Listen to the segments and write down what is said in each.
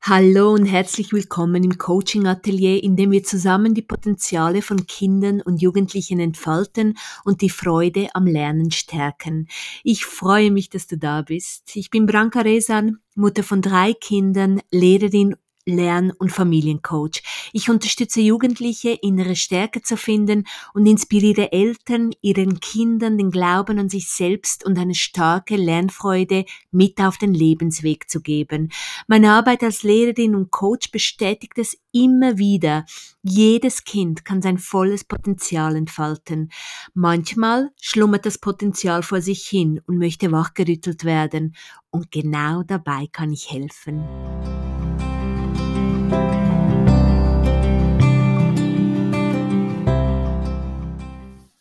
Hallo und herzlich willkommen im Coaching Atelier, in dem wir zusammen die Potenziale von Kindern und Jugendlichen entfalten und die Freude am Lernen stärken. Ich freue mich, dass du da bist. Ich bin Branka Resan, Mutter von drei Kindern, Lehrerin Lern- und Familiencoach. Ich unterstütze Jugendliche, innere Stärke zu finden und inspiriere Eltern, ihren Kindern den Glauben an sich selbst und eine starke Lernfreude mit auf den Lebensweg zu geben. Meine Arbeit als Lehrerin und Coach bestätigt es immer wieder. Jedes Kind kann sein volles Potenzial entfalten. Manchmal schlummert das Potenzial vor sich hin und möchte wachgerüttelt werden. Und genau dabei kann ich helfen.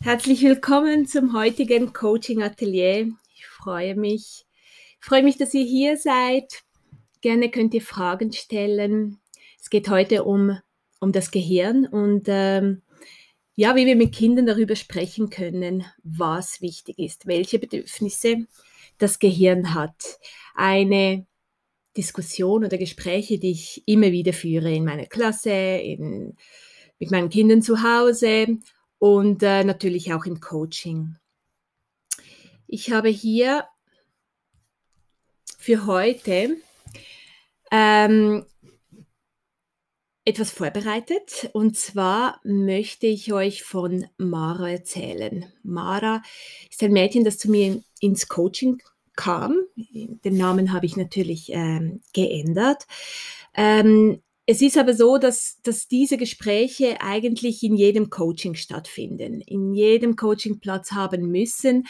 Herzlich willkommen zum heutigen Coaching Atelier. Ich freue mich. Ich freue mich, dass ihr hier seid. Gerne könnt ihr Fragen stellen. Es geht heute um, um das Gehirn und ähm, ja, wie wir mit Kindern darüber sprechen können, was wichtig ist, welche Bedürfnisse das Gehirn hat. Eine Diskussion oder Gespräche, die ich immer wieder führe in meiner Klasse, in, mit meinen Kindern zu Hause und äh, natürlich auch im Coaching. Ich habe hier für heute ähm, etwas vorbereitet und zwar möchte ich euch von Mara erzählen. Mara ist ein Mädchen, das zu mir ins Coaching kam. Den Namen habe ich natürlich ähm, geändert. Ähm, es ist aber so, dass, dass diese Gespräche eigentlich in jedem Coaching stattfinden, in jedem Coachingplatz haben müssen,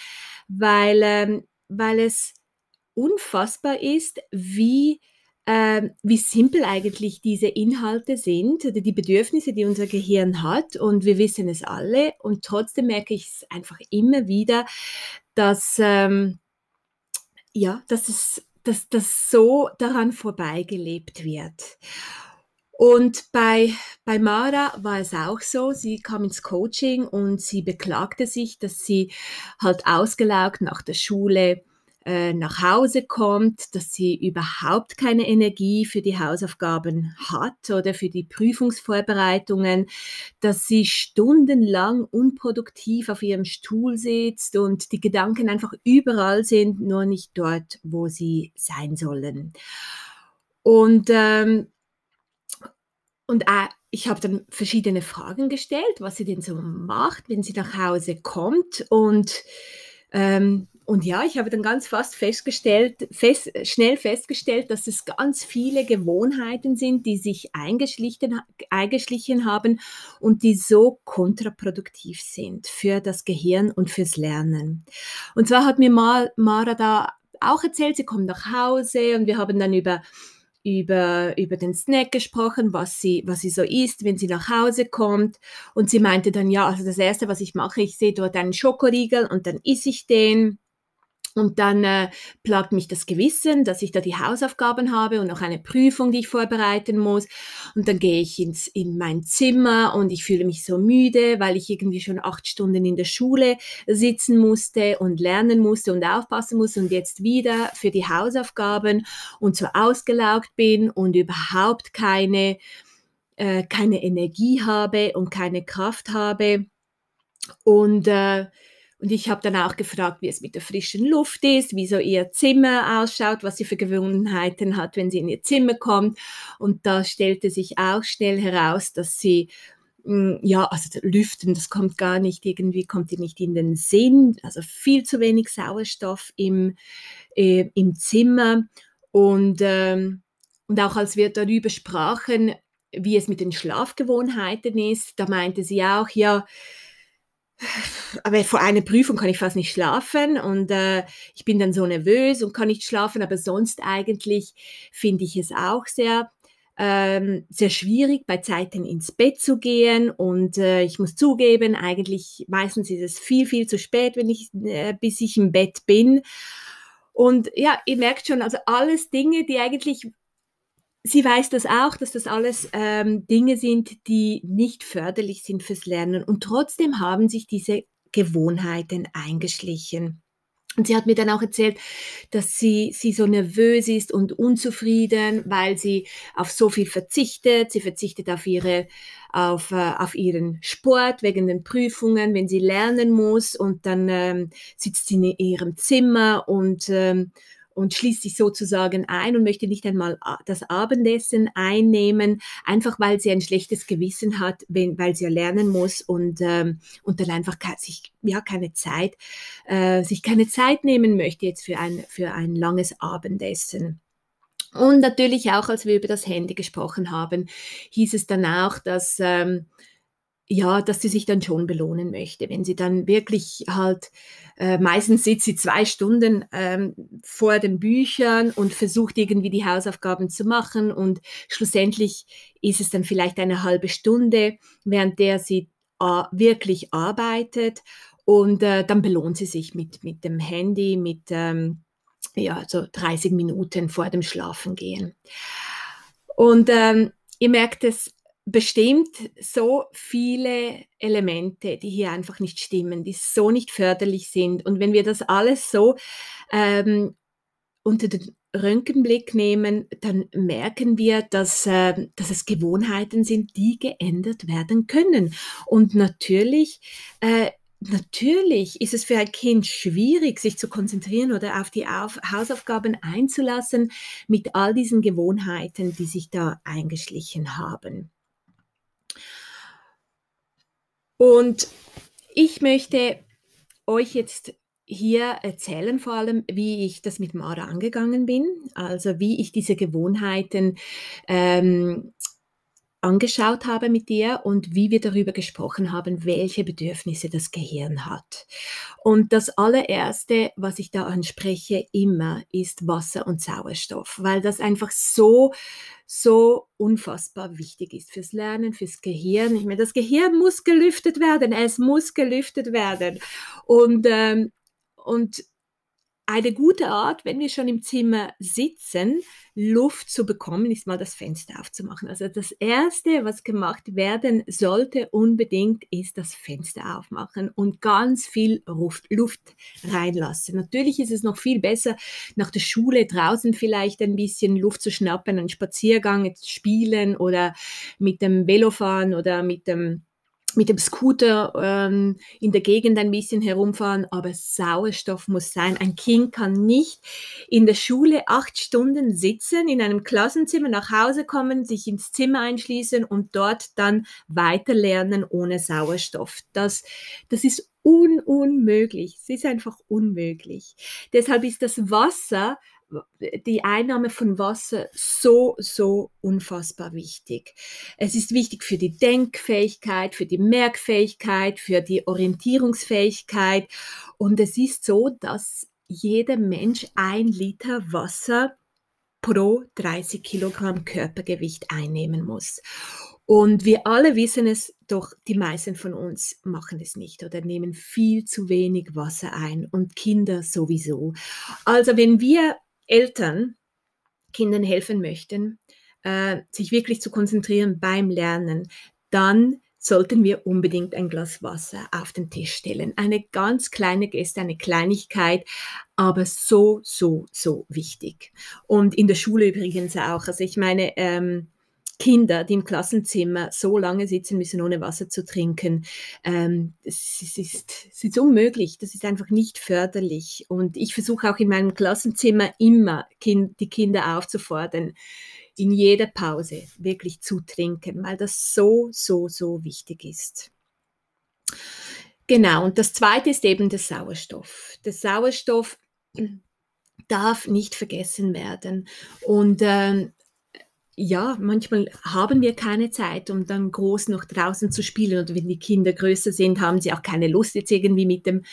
weil, ähm, weil es unfassbar ist, wie, äh, wie simpel eigentlich diese Inhalte sind oder die Bedürfnisse, die unser Gehirn hat. Und wir wissen es alle. Und trotzdem merke ich es einfach immer wieder, dass, ähm, ja, dass es dass das so daran vorbeigelebt wird. Und bei, bei Mara war es auch so, sie kam ins Coaching und sie beklagte sich, dass sie halt ausgelaugt nach der Schule äh, nach Hause kommt, dass sie überhaupt keine Energie für die Hausaufgaben hat oder für die Prüfungsvorbereitungen, dass sie stundenlang unproduktiv auf ihrem Stuhl sitzt und die Gedanken einfach überall sind, nur nicht dort, wo sie sein sollen. Und ähm, und äh, ich habe dann verschiedene Fragen gestellt, was sie denn so macht, wenn sie nach Hause kommt. Und, ähm, und ja, ich habe dann ganz fast festgestellt, fest, schnell festgestellt, dass es ganz viele Gewohnheiten sind, die sich eingeschlichen, eingeschlichen haben und die so kontraproduktiv sind für das Gehirn und fürs Lernen. Und zwar hat mir Mara da auch erzählt, sie kommt nach Hause und wir haben dann über über, über den Snack gesprochen, was sie, was sie so isst, wenn sie nach Hause kommt. Und sie meinte dann, ja, also das Erste, was ich mache, ich sehe dort einen Schokoriegel und dann isse ich den. Und dann äh, plagt mich das Gewissen, dass ich da die Hausaufgaben habe und noch eine Prüfung, die ich vorbereiten muss. Und dann gehe ich ins, in mein Zimmer und ich fühle mich so müde, weil ich irgendwie schon acht Stunden in der Schule sitzen musste und lernen musste und aufpassen musste und jetzt wieder für die Hausaufgaben und so ausgelaugt bin und überhaupt keine, äh, keine Energie habe und keine Kraft habe. Und äh, und ich habe dann auch gefragt, wie es mit der frischen Luft ist, wie so ihr Zimmer ausschaut, was sie für Gewohnheiten hat, wenn sie in ihr Zimmer kommt. Und da stellte sich auch schnell heraus, dass sie hm, ja, also Lüften, das kommt gar nicht, irgendwie kommt ihr nicht in den Sinn, also viel zu wenig Sauerstoff im, äh, im Zimmer. Und, ähm, und auch als wir darüber sprachen, wie es mit den Schlafgewohnheiten ist, da meinte sie auch, ja, aber vor einer Prüfung kann ich fast nicht schlafen und äh, ich bin dann so nervös und kann nicht schlafen, aber sonst eigentlich finde ich es auch sehr ähm, sehr schwierig, bei Zeiten ins Bett zu gehen. Und äh, ich muss zugeben, eigentlich meistens ist es viel, viel zu spät, wenn ich, äh, bis ich im Bett bin. Und ja, ihr merkt schon, also alles Dinge, die eigentlich sie weiß das auch, dass das alles ähm, Dinge sind, die nicht förderlich sind fürs Lernen. Und trotzdem haben sich diese Gewohnheiten eingeschlichen. Und sie hat mir dann auch erzählt, dass sie, sie so nervös ist und unzufrieden, weil sie auf so viel verzichtet. Sie verzichtet auf ihre, auf, äh, auf ihren Sport wegen den Prüfungen, wenn sie lernen muss. Und dann ähm, sitzt sie in ihrem Zimmer und, ähm, und schließt sich sozusagen ein und möchte nicht einmal das Abendessen einnehmen, einfach weil sie ein schlechtes Gewissen hat, wenn, weil sie ja lernen muss und, ähm, und dann einfach sich ja keine Zeit, äh, sich keine Zeit nehmen möchte jetzt für ein, für ein langes Abendessen. Und natürlich auch, als wir über das Handy gesprochen haben, hieß es dann auch, dass ähm, ja, dass sie sich dann schon belohnen möchte, wenn sie dann wirklich halt, äh, meistens sitzt sie zwei Stunden ähm, vor den Büchern und versucht irgendwie die Hausaufgaben zu machen und schlussendlich ist es dann vielleicht eine halbe Stunde, während der sie äh, wirklich arbeitet und äh, dann belohnt sie sich mit, mit dem Handy, mit ähm, ja, so 30 Minuten vor dem Schlafengehen. Und ähm, ihr merkt es, bestimmt so viele Elemente, die hier einfach nicht stimmen, die so nicht förderlich sind. Und wenn wir das alles so ähm, unter den Röntgenblick nehmen, dann merken wir, dass, äh, dass es Gewohnheiten sind, die geändert werden können. Und natürlich äh, Natürlich ist es für ein Kind schwierig, sich zu konzentrieren oder auf die auf Hausaufgaben einzulassen mit all diesen Gewohnheiten, die sich da eingeschlichen haben. Und ich möchte euch jetzt hier erzählen vor allem, wie ich das mit Mara angegangen bin, also wie ich diese Gewohnheiten ähm, angeschaut habe mit dir und wie wir darüber gesprochen haben, welche Bedürfnisse das Gehirn hat. Und das allererste, was ich da anspreche, immer ist Wasser und Sauerstoff, weil das einfach so so unfassbar wichtig ist fürs Lernen, fürs Gehirn. Ich meine, das Gehirn muss gelüftet werden, es muss gelüftet werden. Und, ähm, und eine gute Art, wenn wir schon im Zimmer sitzen, Luft zu bekommen, ist mal das Fenster aufzumachen. Also das Erste, was gemacht werden sollte unbedingt, ist das Fenster aufmachen und ganz viel Luft reinlassen. Natürlich ist es noch viel besser, nach der Schule draußen vielleicht ein bisschen Luft zu schnappen, einen Spaziergang spielen oder mit dem Velofahren oder mit dem mit dem Scooter ähm, in der Gegend ein bisschen herumfahren, aber Sauerstoff muss sein. Ein Kind kann nicht in der Schule acht Stunden sitzen, in einem Klassenzimmer nach Hause kommen, sich ins Zimmer einschließen und dort dann weiterlernen ohne Sauerstoff. Das, das ist un unmöglich. Es ist einfach unmöglich. Deshalb ist das Wasser die Einnahme von Wasser so, so unfassbar wichtig. Es ist wichtig für die Denkfähigkeit, für die Merkfähigkeit, für die Orientierungsfähigkeit. Und es ist so, dass jeder Mensch ein Liter Wasser pro 30 Kilogramm Körpergewicht einnehmen muss. Und wir alle wissen es, doch die meisten von uns machen es nicht oder nehmen viel zu wenig Wasser ein und Kinder sowieso. Also wenn wir Eltern Kindern helfen möchten, äh, sich wirklich zu konzentrieren beim Lernen, dann sollten wir unbedingt ein Glas Wasser auf den Tisch stellen. Eine ganz kleine Geste, eine Kleinigkeit, aber so, so, so wichtig. Und in der Schule übrigens auch. Also ich meine, ähm, Kinder, die im Klassenzimmer so lange sitzen müssen, ohne Wasser zu trinken, ähm, es, ist, es ist unmöglich. Das ist einfach nicht förderlich. Und ich versuche auch in meinem Klassenzimmer immer kind, die Kinder aufzufordern, in jeder Pause wirklich zu trinken, weil das so, so, so wichtig ist. Genau, und das Zweite ist eben der Sauerstoff. Der Sauerstoff darf nicht vergessen werden. Und ähm, ja, manchmal haben wir keine Zeit, um dann groß noch draußen zu spielen. Oder wenn die Kinder größer sind, haben sie auch keine Lust, jetzt irgendwie mit dem,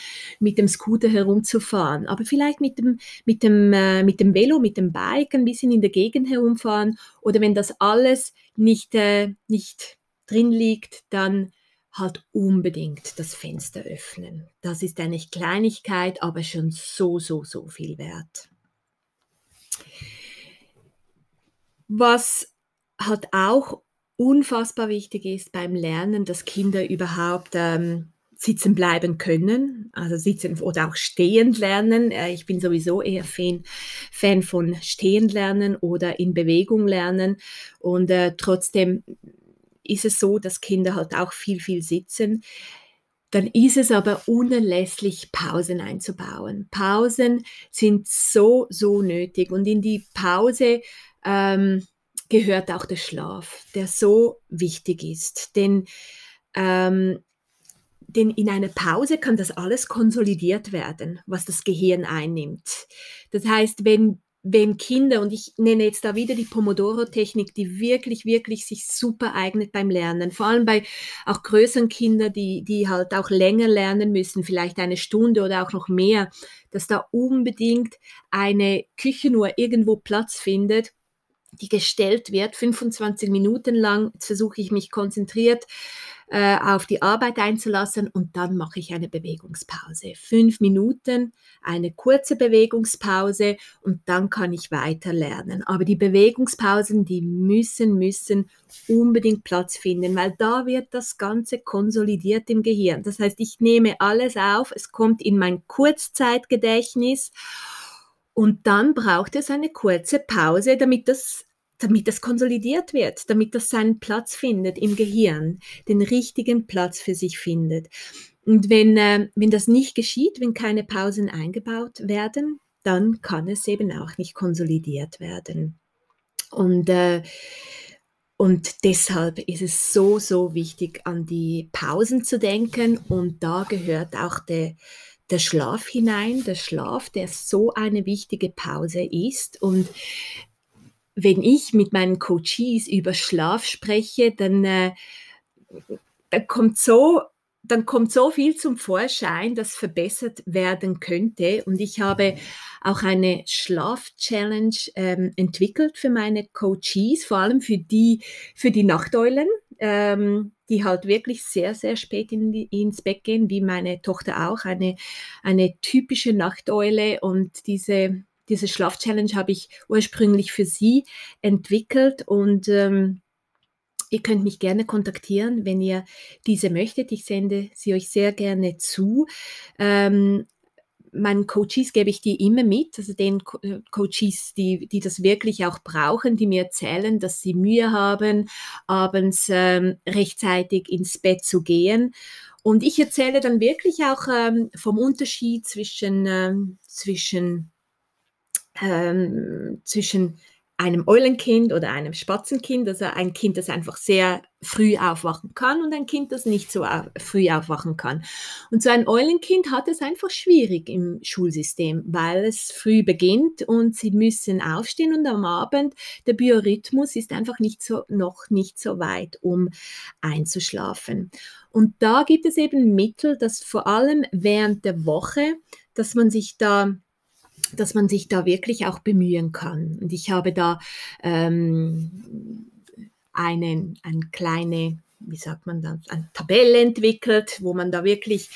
mit dem Scooter herumzufahren. Aber vielleicht mit dem, mit, dem, äh, mit dem Velo, mit dem Bike ein bisschen in der Gegend herumfahren. Oder wenn das alles nicht, äh, nicht drin liegt, dann halt unbedingt das Fenster öffnen. Das ist eine Kleinigkeit, aber schon so, so, so viel wert. Was halt auch unfassbar wichtig ist beim Lernen, dass Kinder überhaupt ähm, sitzen bleiben können, also sitzen oder auch stehend lernen. Äh, ich bin sowieso eher Fan, Fan von stehend lernen oder in Bewegung lernen. Und äh, trotzdem ist es so, dass Kinder halt auch viel, viel sitzen. Dann ist es aber unerlässlich, Pausen einzubauen. Pausen sind so, so nötig. Und in die Pause ähm, gehört auch der Schlaf, der so wichtig ist. Denn ähm, denn in einer Pause kann das alles konsolidiert werden, was das Gehirn einnimmt. Das heißt, wenn, wenn Kinder, und ich nenne jetzt da wieder die Pomodoro-Technik, die wirklich, wirklich sich super eignet beim Lernen, vor allem bei auch größeren Kindern, die, die halt auch länger lernen müssen, vielleicht eine Stunde oder auch noch mehr, dass da unbedingt eine Küchenuhr irgendwo Platz findet, die gestellt wird, 25 Minuten lang. Jetzt versuche ich mich konzentriert äh, auf die Arbeit einzulassen und dann mache ich eine Bewegungspause. Fünf Minuten, eine kurze Bewegungspause und dann kann ich weiter lernen. Aber die Bewegungspausen, die müssen, müssen unbedingt Platz finden, weil da wird das Ganze konsolidiert im Gehirn. Das heißt, ich nehme alles auf, es kommt in mein Kurzzeitgedächtnis und dann braucht es eine kurze Pause, damit das damit das konsolidiert wird, damit das seinen Platz findet im Gehirn, den richtigen Platz für sich findet. Und wenn, äh, wenn das nicht geschieht, wenn keine Pausen eingebaut werden, dann kann es eben auch nicht konsolidiert werden. Und, äh, und deshalb ist es so, so wichtig, an die Pausen zu denken. Und da gehört auch der, der Schlaf hinein, der Schlaf, der so eine wichtige Pause ist. Und wenn ich mit meinen Coaches über Schlaf spreche, dann, äh, dann kommt so dann kommt so viel zum Vorschein, das verbessert werden könnte. Und ich habe auch eine Schlaf-Challenge ähm, entwickelt für meine Coaches, vor allem für die, für die Nachteulen, ähm, die halt wirklich sehr, sehr spät in die, ins Bett gehen, wie meine Tochter auch, eine, eine typische Nachteule. Und diese diese Schlaf-Challenge habe ich ursprünglich für Sie entwickelt und ähm, ihr könnt mich gerne kontaktieren, wenn ihr diese möchtet. Ich sende sie euch sehr gerne zu. Ähm, meinen Coaches gebe ich die immer mit, also den Co äh, Coaches, die, die das wirklich auch brauchen, die mir erzählen, dass sie Mühe haben, abends ähm, rechtzeitig ins Bett zu gehen. Und ich erzähle dann wirklich auch ähm, vom Unterschied zwischen, ähm, zwischen ähm, zwischen einem Eulenkind oder einem Spatzenkind, also ein Kind, das einfach sehr früh aufwachen kann und ein Kind, das nicht so früh aufwachen kann. Und so ein Eulenkind hat es einfach schwierig im Schulsystem, weil es früh beginnt und sie müssen aufstehen und am Abend der Biorhythmus ist einfach nicht so, noch nicht so weit, um einzuschlafen. Und da gibt es eben Mittel, dass vor allem während der Woche, dass man sich da dass man sich da wirklich auch bemühen kann. Und ich habe da ähm, einen, eine kleine, wie sagt man das, eine Tabelle entwickelt, wo man da wirklich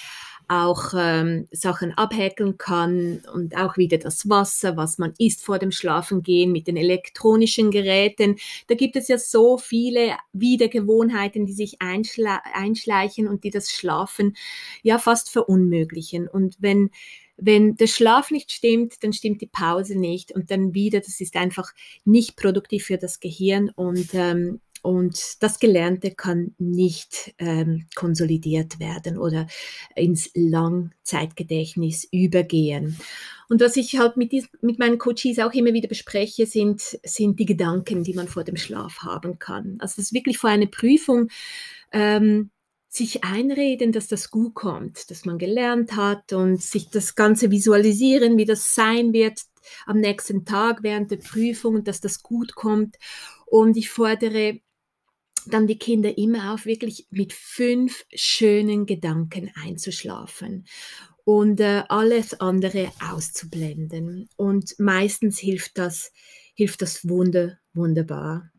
auch ähm, Sachen abhäkeln kann und auch wieder das Wasser, was man isst vor dem Schlafengehen mit den elektronischen Geräten. Da gibt es ja so viele Wiedergewohnheiten, die sich einschleichen und die das Schlafen ja fast verunmöglichen. Und wenn wenn der Schlaf nicht stimmt, dann stimmt die Pause nicht und dann wieder, das ist einfach nicht produktiv für das Gehirn und, ähm, und das Gelernte kann nicht ähm, konsolidiert werden oder ins Langzeitgedächtnis übergehen. Und was ich halt mit, dies, mit meinen Coaches auch immer wieder bespreche, sind, sind die Gedanken, die man vor dem Schlaf haben kann. Also das ist wirklich vor einer Prüfung. Ähm, sich einreden, dass das gut kommt, dass man gelernt hat und sich das Ganze visualisieren, wie das sein wird am nächsten Tag während der Prüfung, dass das gut kommt. Und ich fordere dann die Kinder immer auf, wirklich mit fünf schönen Gedanken einzuschlafen und äh, alles andere auszublenden. Und meistens hilft das, hilft das wunder, wunderbar.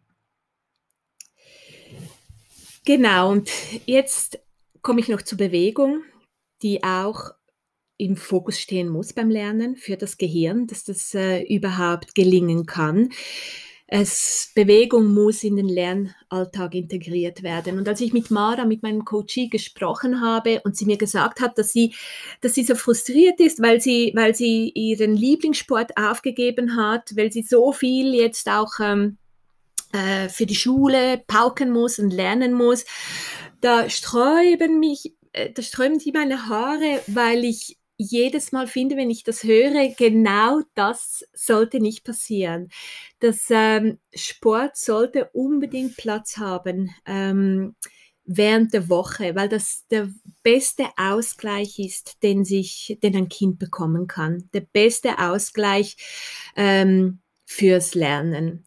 Genau, und jetzt komme ich noch zur Bewegung, die auch im Fokus stehen muss beim Lernen für das Gehirn, dass das äh, überhaupt gelingen kann. es, Bewegung muss in den Lernalltag integriert werden. Und als ich mit Mara, mit meinem Coachie gesprochen habe und sie mir gesagt hat, dass sie, dass sie so frustriert ist, weil sie, weil sie ihren Lieblingssport aufgegeben hat, weil sie so viel jetzt auch ähm, äh, für die Schule pauken muss und lernen muss, da sträuben mich, äh, da sträuben sie meine Haare, weil ich jedes Mal finde, wenn ich das höre, genau das sollte nicht passieren. Das ähm, Sport sollte unbedingt Platz haben ähm, während der Woche, weil das der beste Ausgleich ist, den sich, den ein Kind bekommen kann. Der beste Ausgleich ähm, fürs Lernen.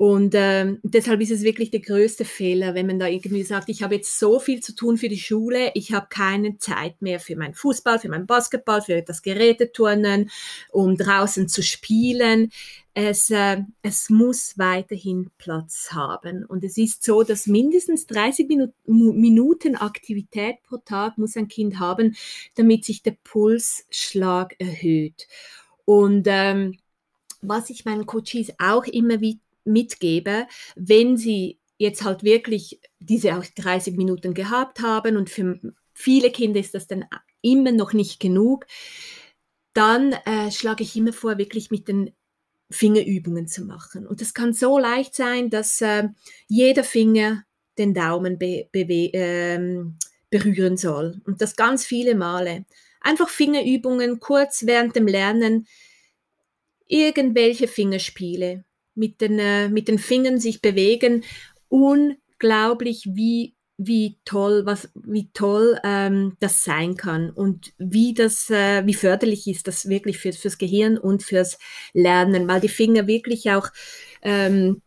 Und ähm, deshalb ist es wirklich der größte Fehler, wenn man da irgendwie sagt, ich habe jetzt so viel zu tun für die Schule, ich habe keine Zeit mehr für meinen Fußball, für meinen Basketball, für das Geräteturnen, um draußen zu spielen. Es, äh, es muss weiterhin Platz haben. Und es ist so, dass mindestens 30 Minu Minuten Aktivität pro Tag muss ein Kind haben, damit sich der Pulsschlag erhöht. Und ähm, was ich meinen Coaches auch immer wieder mitgebe, wenn sie jetzt halt wirklich diese auch 30 Minuten gehabt haben und für viele Kinder ist das dann immer noch nicht genug, dann äh, schlage ich immer vor, wirklich mit den Fingerübungen zu machen. Und das kann so leicht sein, dass äh, jeder Finger den Daumen be äh, berühren soll. Und das ganz viele Male. Einfach Fingerübungen, kurz während dem Lernen, irgendwelche Fingerspiele mit den, äh, mit den Fingern sich bewegen. Unglaublich, wie, wie toll, was, wie toll ähm, das sein kann und wie das, äh, wie förderlich ist das wirklich für, fürs Gehirn und fürs Lernen, weil die Finger wirklich auch ähm,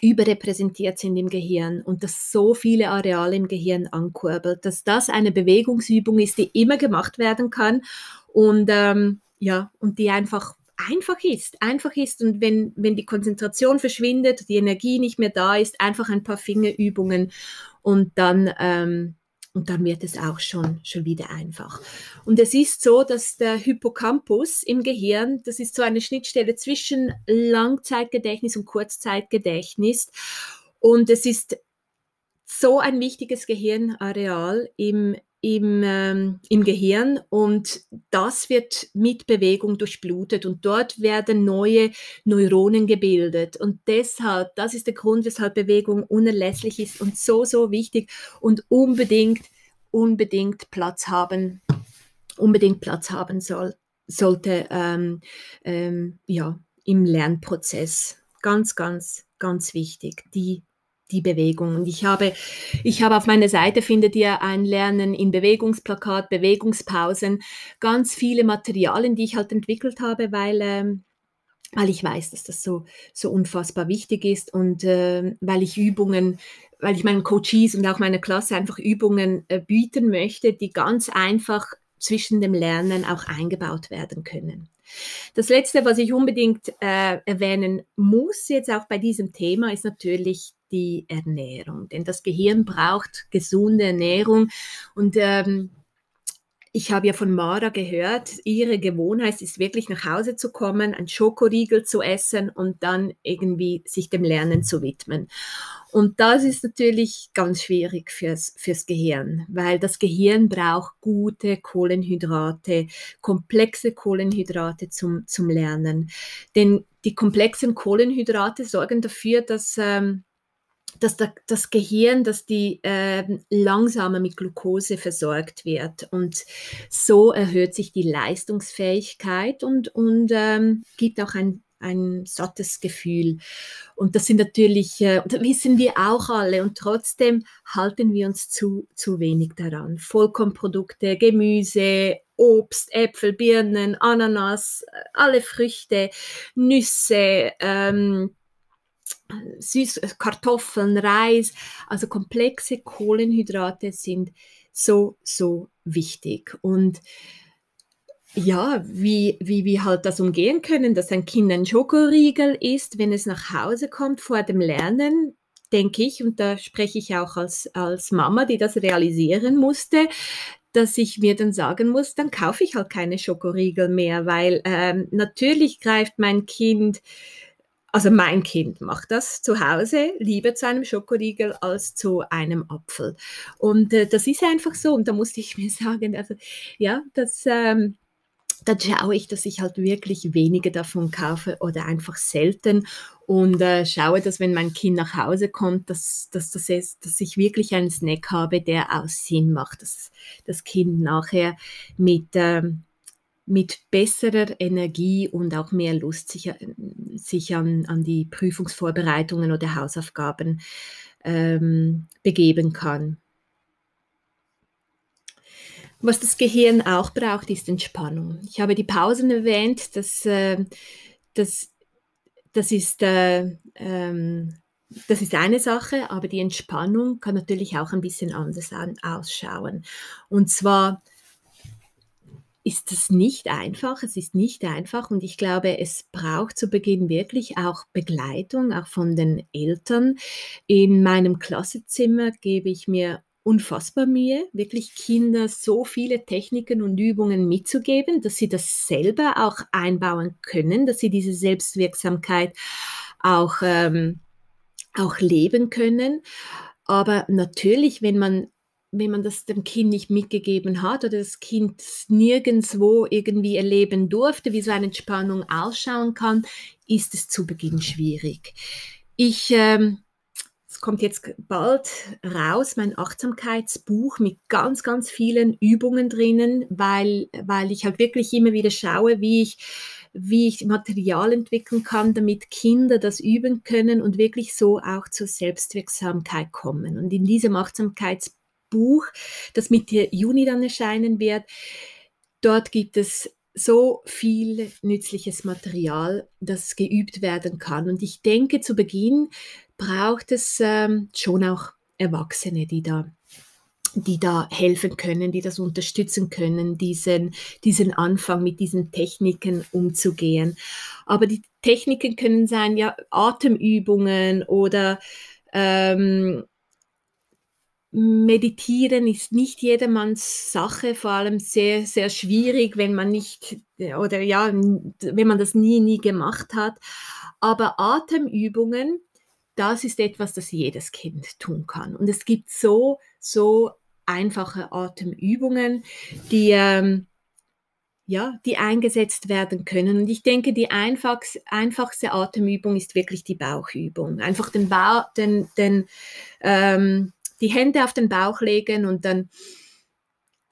überrepräsentiert sind im Gehirn und das so viele Areale im Gehirn ankurbelt, dass das eine Bewegungsübung ist, die immer gemacht werden kann und ähm, ja, und die einfach einfach ist, einfach ist und wenn, wenn die Konzentration verschwindet, die Energie nicht mehr da ist, einfach ein paar Fingerübungen und dann, ähm, und dann wird es auch schon, schon wieder einfach. Und es ist so, dass der Hippocampus im Gehirn, das ist so eine Schnittstelle zwischen Langzeitgedächtnis und Kurzzeitgedächtnis und es ist so ein wichtiges Gehirnareal im, im, ähm, im Gehirn und das wird mit Bewegung durchblutet und dort werden neue Neuronen gebildet und deshalb, das ist der Grund, weshalb Bewegung unerlässlich ist und so, so wichtig und unbedingt, unbedingt Platz haben, unbedingt Platz haben soll, sollte, ähm, ähm, ja, im Lernprozess. Ganz, ganz, ganz wichtig, die die Bewegung. Und ich habe, ich habe auf meiner Seite findet ihr ein Lernen in Bewegungsplakat, Bewegungspausen, ganz viele Materialien, die ich halt entwickelt habe, weil, ähm, weil ich weiß, dass das so, so unfassbar wichtig ist und äh, weil ich Übungen, weil ich meinen Coaches und auch meiner Klasse einfach Übungen äh, bieten möchte, die ganz einfach zwischen dem Lernen auch eingebaut werden können. Das Letzte, was ich unbedingt äh, erwähnen muss jetzt auch bei diesem Thema, ist natürlich die Ernährung. Denn das Gehirn braucht gesunde Ernährung. Und ähm, ich habe ja von Mara gehört, ihre Gewohnheit ist wirklich nach Hause zu kommen, ein Schokoriegel zu essen und dann irgendwie sich dem Lernen zu widmen. Und das ist natürlich ganz schwierig fürs, fürs Gehirn, weil das Gehirn braucht gute Kohlenhydrate, komplexe Kohlenhydrate zum, zum Lernen. Denn die komplexen Kohlenhydrate sorgen dafür, dass ähm, dass das Gehirn, dass die äh, langsamer mit Glucose versorgt wird und so erhöht sich die Leistungsfähigkeit und, und ähm, gibt auch ein, ein sattes Gefühl. Und das sind natürlich, äh, das wissen wir auch alle und trotzdem halten wir uns zu, zu wenig daran. Vollkornprodukte, Gemüse, Obst, Äpfel, Birnen, Ananas, alle Früchte, Nüsse, ähm, Süß, Kartoffeln, Reis, also komplexe Kohlenhydrate sind so, so wichtig. Und ja, wie, wie wir halt das umgehen können, dass ein Kind ein Schokoriegel isst, wenn es nach Hause kommt vor dem Lernen, denke ich, und da spreche ich auch als, als Mama, die das realisieren musste, dass ich mir dann sagen muss, dann kaufe ich halt keine Schokoriegel mehr, weil ähm, natürlich greift mein Kind also mein Kind macht das zu Hause lieber zu einem Schokoriegel als zu einem Apfel. Und äh, das ist einfach so. Und da musste ich mir sagen, also ja, das, ähm, dann schaue ich, dass ich halt wirklich weniger davon kaufe oder einfach selten und äh, schaue, dass wenn mein Kind nach Hause kommt, dass, dass, dass, es, dass ich wirklich einen Snack habe, der auch Sinn macht, dass das Kind nachher mit, ähm, mit besserer Energie und auch mehr Lust sich, sich an, an die Prüfungsvorbereitungen oder Hausaufgaben ähm, begeben kann. Was das Gehirn auch braucht, ist Entspannung. Ich habe die Pausen erwähnt, das, äh, das, das, ist, äh, ähm, das ist eine Sache, aber die Entspannung kann natürlich auch ein bisschen anders an, ausschauen. Und zwar ist es nicht einfach, es ist nicht einfach und ich glaube, es braucht zu Beginn wirklich auch Begleitung, auch von den Eltern. In meinem Klassenzimmer gebe ich mir unfassbar Mühe, wirklich Kinder so viele Techniken und Übungen mitzugeben, dass sie das selber auch einbauen können, dass sie diese Selbstwirksamkeit auch, ähm, auch leben können. Aber natürlich, wenn man wenn man das dem Kind nicht mitgegeben hat oder das Kind nirgendwo irgendwie erleben durfte, wie so eine Entspannung ausschauen kann, ist es zu Beginn schwierig. Ich ähm, kommt jetzt bald raus, mein Achtsamkeitsbuch mit ganz, ganz vielen Übungen drinnen, weil, weil ich halt wirklich immer wieder schaue, wie ich, wie ich Material entwickeln kann, damit Kinder das üben können und wirklich so auch zur Selbstwirksamkeit kommen. Und in diesem Achtsamkeitsbuch, das Mitte Juni dann erscheinen wird, dort gibt es so viel nützliches Material, das geübt werden kann. Und ich denke, zu Beginn braucht es ähm, schon auch Erwachsene, die da die da helfen können, die das unterstützen können, diesen, diesen Anfang mit diesen Techniken umzugehen. Aber die Techniken können sein, ja, Atemübungen oder ähm, Meditieren ist nicht jedermanns Sache, vor allem sehr, sehr schwierig, wenn man nicht, oder ja, wenn man das nie, nie gemacht hat. Aber Atemübungen, das ist etwas, das jedes Kind tun kann. Und es gibt so, so einfache Atemübungen, die, ähm, ja, die eingesetzt werden können. Und ich denke, die einfachste, einfachste Atemübung ist wirklich die Bauchübung. Einfach den Bauch, den, den, ähm, die Hände auf den Bauch legen und dann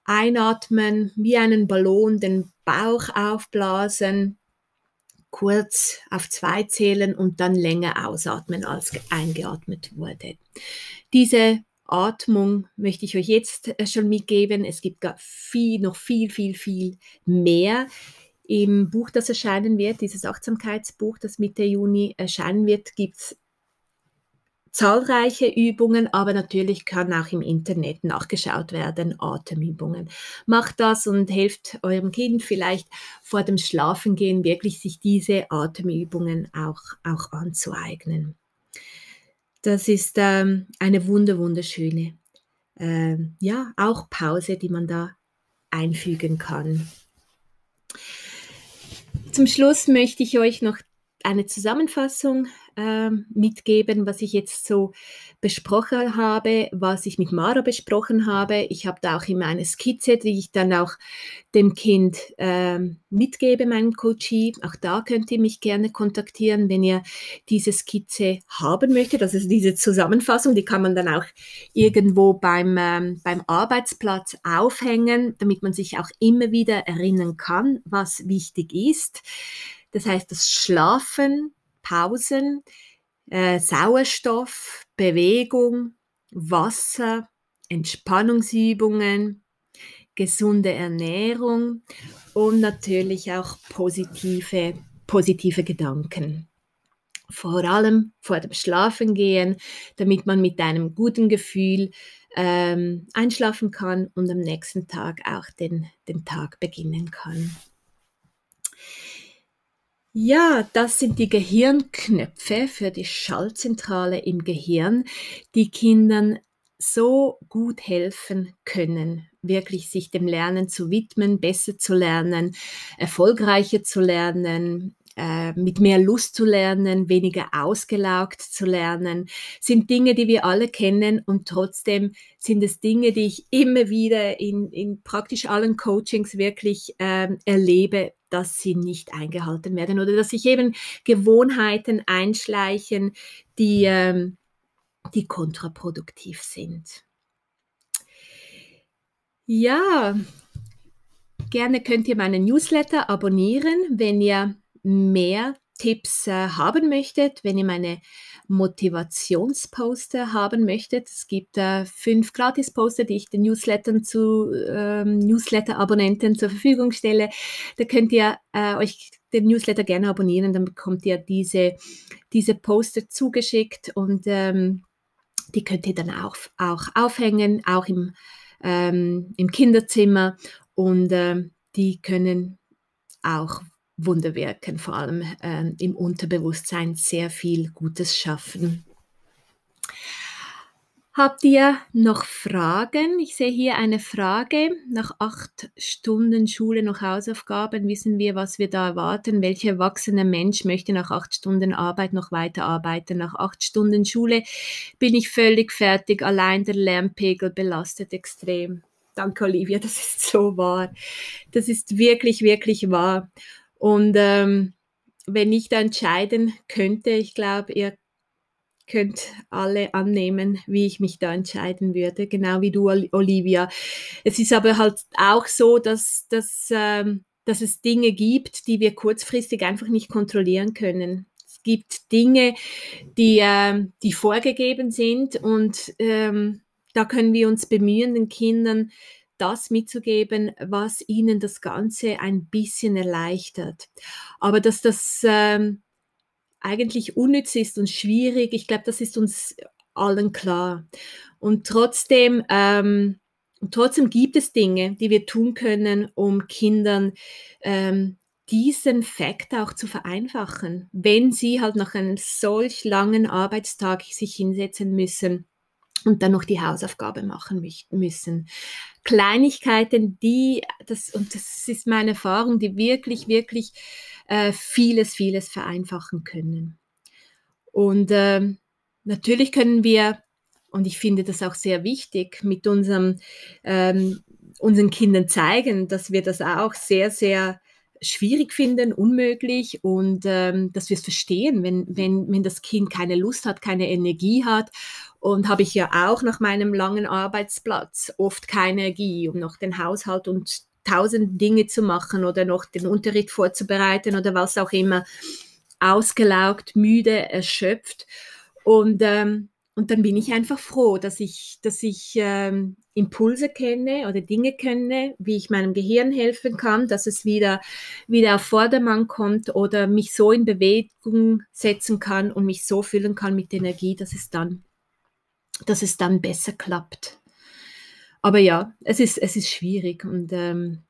einatmen, wie einen Ballon, den Bauch aufblasen kurz auf zwei zählen und dann länger ausatmen, als eingeatmet wurde. Diese Atmung möchte ich euch jetzt äh, schon mitgeben. Es gibt viel, noch viel, viel, viel mehr. Im Buch, das erscheinen wird, dieses Achtsamkeitsbuch, das Mitte Juni erscheinen wird, gibt es zahlreiche Übungen, aber natürlich kann auch im Internet nachgeschaut werden, Atemübungen. Macht das und helft eurem Kind vielleicht vor dem Schlafengehen wirklich sich diese Atemübungen auch, auch anzueignen. Das ist ähm, eine wunder, wunderschöne, äh, ja, auch Pause, die man da einfügen kann. Zum Schluss möchte ich euch noch eine Zusammenfassung äh, mitgeben, was ich jetzt so besprochen habe, was ich mit Mara besprochen habe. Ich habe da auch immer eine Skizze, die ich dann auch dem Kind äh, mitgebe, meinem Coachie. Auch da könnt ihr mich gerne kontaktieren, wenn ihr diese Skizze haben möchtet. Also diese Zusammenfassung, die kann man dann auch irgendwo beim, ähm, beim Arbeitsplatz aufhängen, damit man sich auch immer wieder erinnern kann, was wichtig ist. Das heißt, das Schlafen, Pausen, äh, Sauerstoff, Bewegung, Wasser, Entspannungsübungen, gesunde Ernährung und natürlich auch positive, positive Gedanken. Vor allem vor dem Schlafengehen, damit man mit einem guten Gefühl ähm, einschlafen kann und am nächsten Tag auch den, den Tag beginnen kann. Ja, das sind die Gehirnknöpfe für die Schaltzentrale im Gehirn, die Kindern so gut helfen können, wirklich sich dem Lernen zu widmen, besser zu lernen, erfolgreicher zu lernen, äh, mit mehr Lust zu lernen, weniger ausgelaugt zu lernen, sind Dinge, die wir alle kennen und trotzdem sind es Dinge, die ich immer wieder in, in praktisch allen Coachings wirklich ähm, erlebe, dass sie nicht eingehalten werden oder dass sich eben Gewohnheiten einschleichen, die, ähm, die kontraproduktiv sind. Ja, gerne könnt ihr meinen Newsletter abonnieren, wenn ihr mehr Tipps äh, haben möchtet, wenn ihr meine Motivationsposter haben möchtet. Es gibt äh, fünf Gratis-Poster, die ich den Newslettern zu ähm, Newsletter-Abonnenten zur Verfügung stelle. Da könnt ihr äh, euch den Newsletter gerne abonnieren, dann bekommt ihr diese, diese Poster zugeschickt und ähm, die könnt ihr dann auch, auch aufhängen, auch im, ähm, im Kinderzimmer und ähm, die können auch Wunder wirken, vor allem äh, im Unterbewusstsein sehr viel Gutes schaffen. Habt ihr noch Fragen? Ich sehe hier eine Frage. Nach acht Stunden Schule noch Hausaufgaben wissen wir, was wir da erwarten. Welcher erwachsene Mensch möchte nach acht Stunden Arbeit noch weiter arbeiten? Nach acht Stunden Schule bin ich völlig fertig. Allein der Lärmpegel belastet extrem. Danke, Olivia, das ist so wahr. Das ist wirklich, wirklich wahr. Und ähm, wenn ich da entscheiden könnte, ich glaube, ihr könnt alle annehmen, wie ich mich da entscheiden würde, genau wie du, Olivia. Es ist aber halt auch so, dass, dass, ähm, dass es Dinge gibt, die wir kurzfristig einfach nicht kontrollieren können. Es gibt Dinge, die, äh, die vorgegeben sind und ähm, da können wir uns bemühen, den Kindern das mitzugeben, was ihnen das Ganze ein bisschen erleichtert. Aber dass das ähm, eigentlich unnütz ist und schwierig, ich glaube, das ist uns allen klar. Und trotzdem, ähm, trotzdem gibt es Dinge, die wir tun können, um Kindern ähm, diesen Fakt auch zu vereinfachen, wenn sie halt nach einem solch langen Arbeitstag sich hinsetzen müssen und dann noch die Hausaufgabe machen müssen. Kleinigkeiten, die, das, und das ist meine Erfahrung, die wirklich, wirklich äh, vieles, vieles vereinfachen können. Und äh, natürlich können wir, und ich finde das auch sehr wichtig, mit unserem, ähm, unseren Kindern zeigen, dass wir das auch sehr, sehr schwierig finden, unmöglich und ähm, dass wir es verstehen, wenn, wenn, wenn das Kind keine Lust hat, keine Energie hat. Und habe ich ja auch nach meinem langen Arbeitsplatz oft keine Energie, um noch den Haushalt und tausend Dinge zu machen oder noch den Unterricht vorzubereiten oder was auch immer, ausgelaugt, müde, erschöpft. Und ähm, und dann bin ich einfach froh, dass ich, dass ich ähm, Impulse kenne oder Dinge kenne, wie ich meinem Gehirn helfen kann, dass es wieder, wieder auf Vordermann kommt oder mich so in Bewegung setzen kann und mich so füllen kann mit Energie, dass es dann, dass es dann besser klappt. Aber ja, es ist, es ist schwierig und, ähm,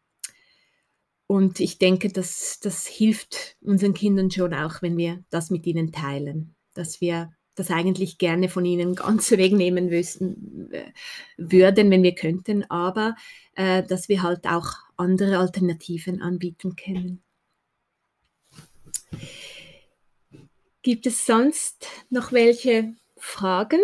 und ich denke, dass das hilft unseren Kindern schon auch, wenn wir das mit ihnen teilen, dass wir das eigentlich gerne von ihnen ganz wegnehmen wüssten, äh, würden, wenn wir könnten, aber äh, dass wir halt auch andere Alternativen anbieten können. Gibt es sonst noch welche Fragen?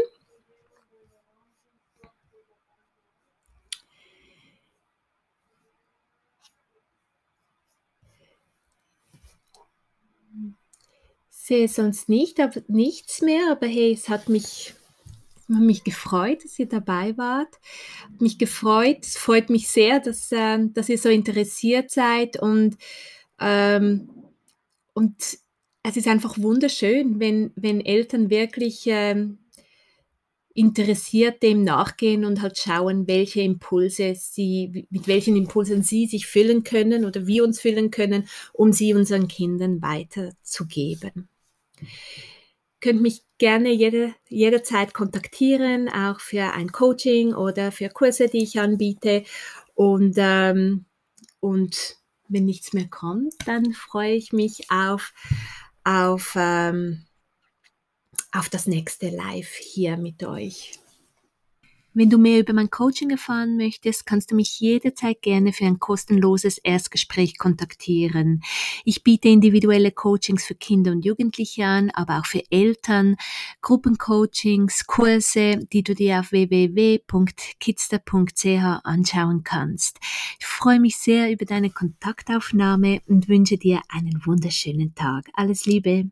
Sehe sonst nicht, aber nichts mehr. Aber hey, es hat mich, mich gefreut, dass ihr dabei wart. Hat mich gefreut. Es freut mich sehr, dass, äh, dass ihr so interessiert seid und, ähm, und es ist einfach wunderschön, wenn, wenn Eltern wirklich ähm, interessiert dem nachgehen und halt schauen, welche Impulse sie, mit welchen Impulsen sie sich füllen können oder wir uns füllen können, um sie unseren Kindern weiterzugeben könnt mich gerne jede, jederzeit kontaktieren, auch für ein Coaching oder für Kurse, die ich anbiete. Und, ähm, und wenn nichts mehr kommt, dann freue ich mich auf, auf, ähm, auf das nächste Live hier mit euch. Wenn du mehr über mein Coaching erfahren möchtest, kannst du mich jederzeit gerne für ein kostenloses Erstgespräch kontaktieren. Ich biete individuelle Coachings für Kinder und Jugendliche an, aber auch für Eltern, Gruppencoachings, Kurse, die du dir auf www.kidster.ch anschauen kannst. Ich freue mich sehr über deine Kontaktaufnahme und wünsche dir einen wunderschönen Tag. Alles Liebe.